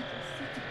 Manchester City.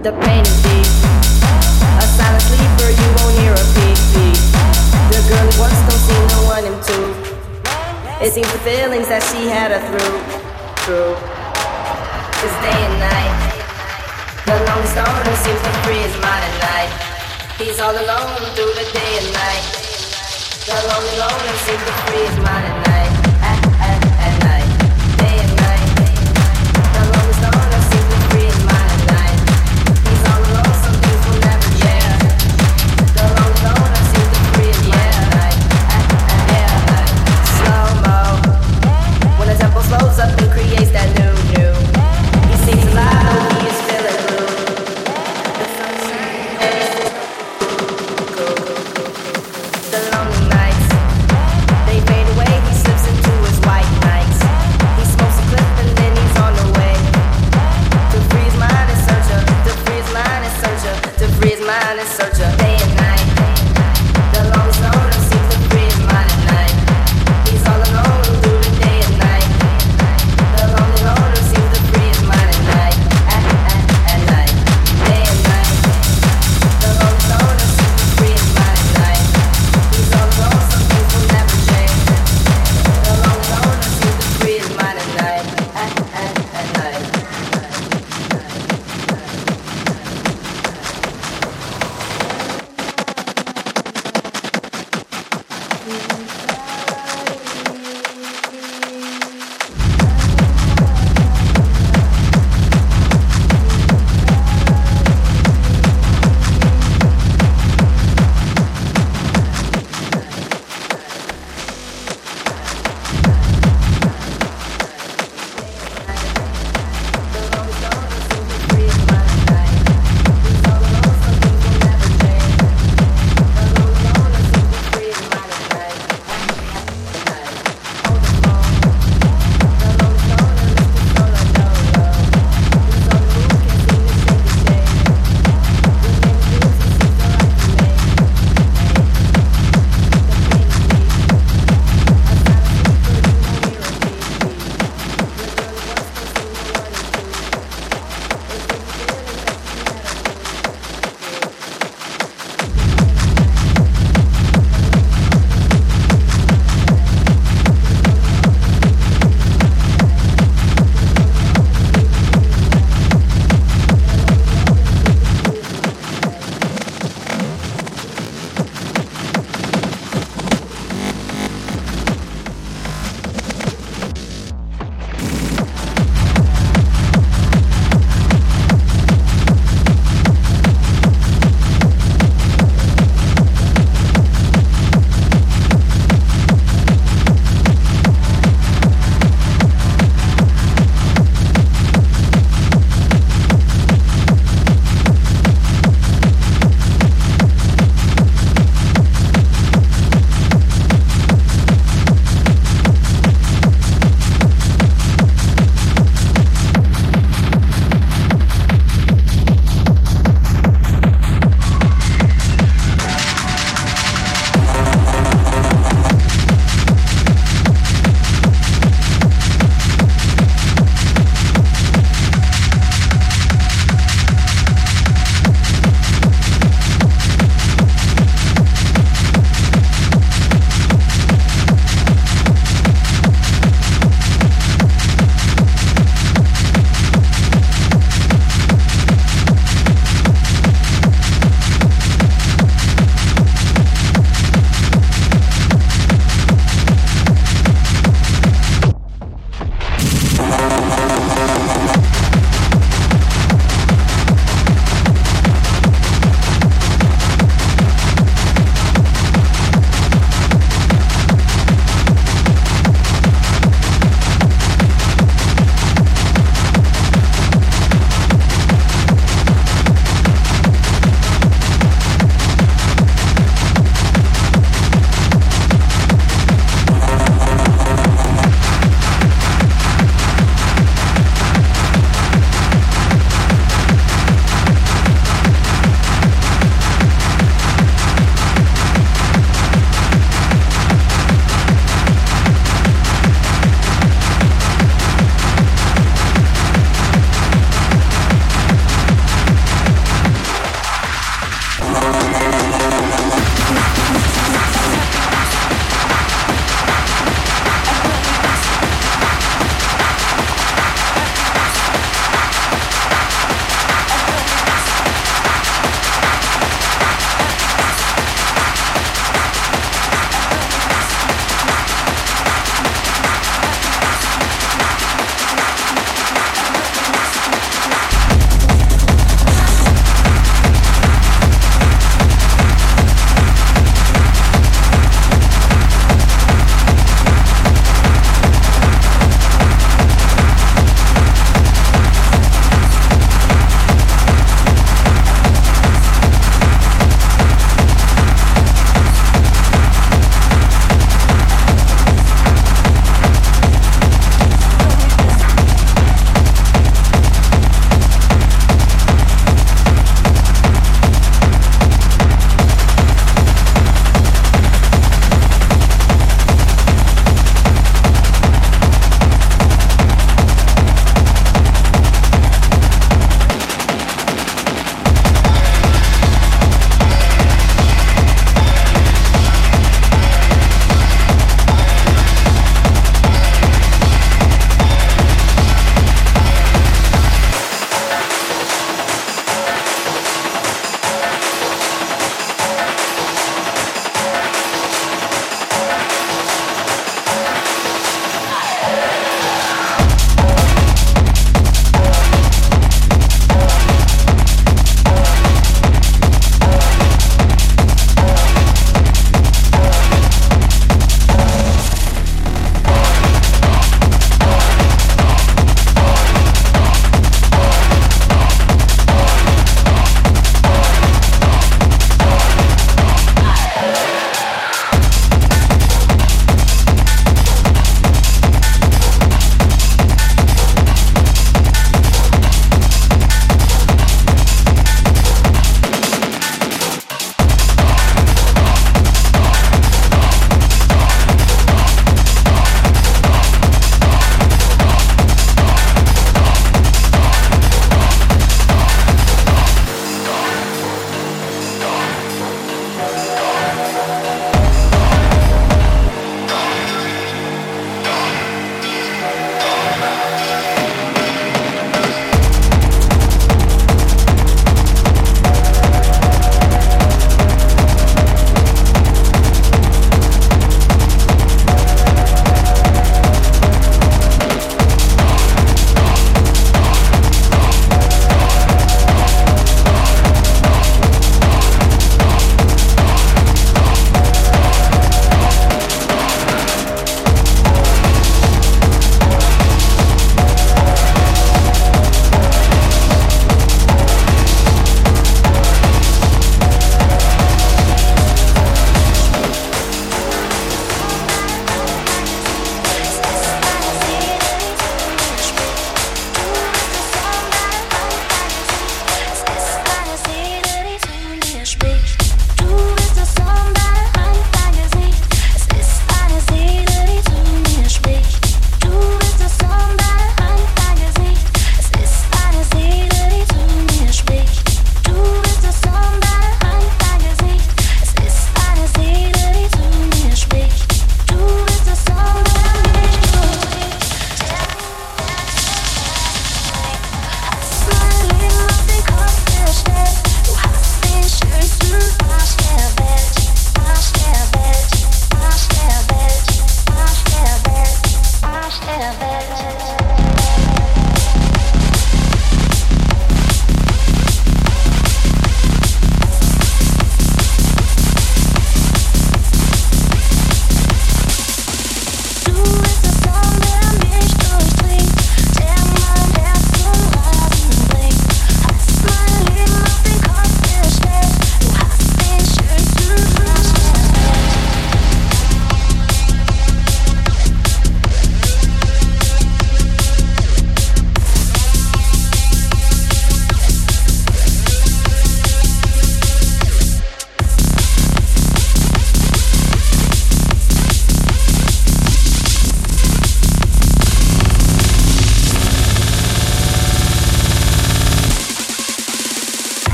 The pain is deep. A silent sleeper, you won't hear a beat beat. The girl who once don't see no one in two. It seems the feelings that she had her through, through. It's day and night. The longest owner seems to free his mind at night. He's all alone through the day and night. The lonely loner seems to free his mind at night. slows up.